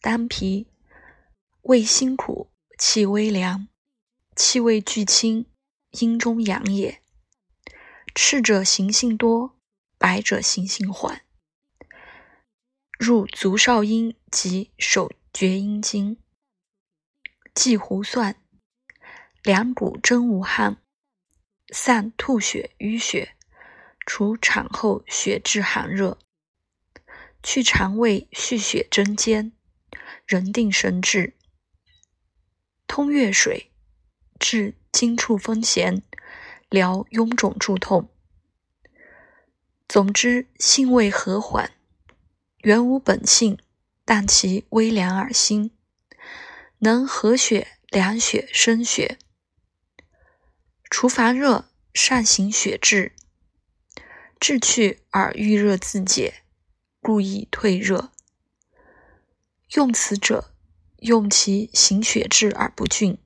丹皮，味辛苦，气微凉，气味俱清，阴中阳也。赤者行性多，白者行性缓。入足少阴及手厥阴经。忌胡蒜，两股真无汗，散吐血淤血，除产后血滞寒热。去肠胃蓄血针尖，人定神志。通月水，治经处风弦，疗臃肿诸痛。总之，性味和缓，原无本性，但其微凉而辛，能和血、凉血、生血，除烦热，善行血滞，滞去而郁热自解。故意退热。用此者，用其行血滞而不峻，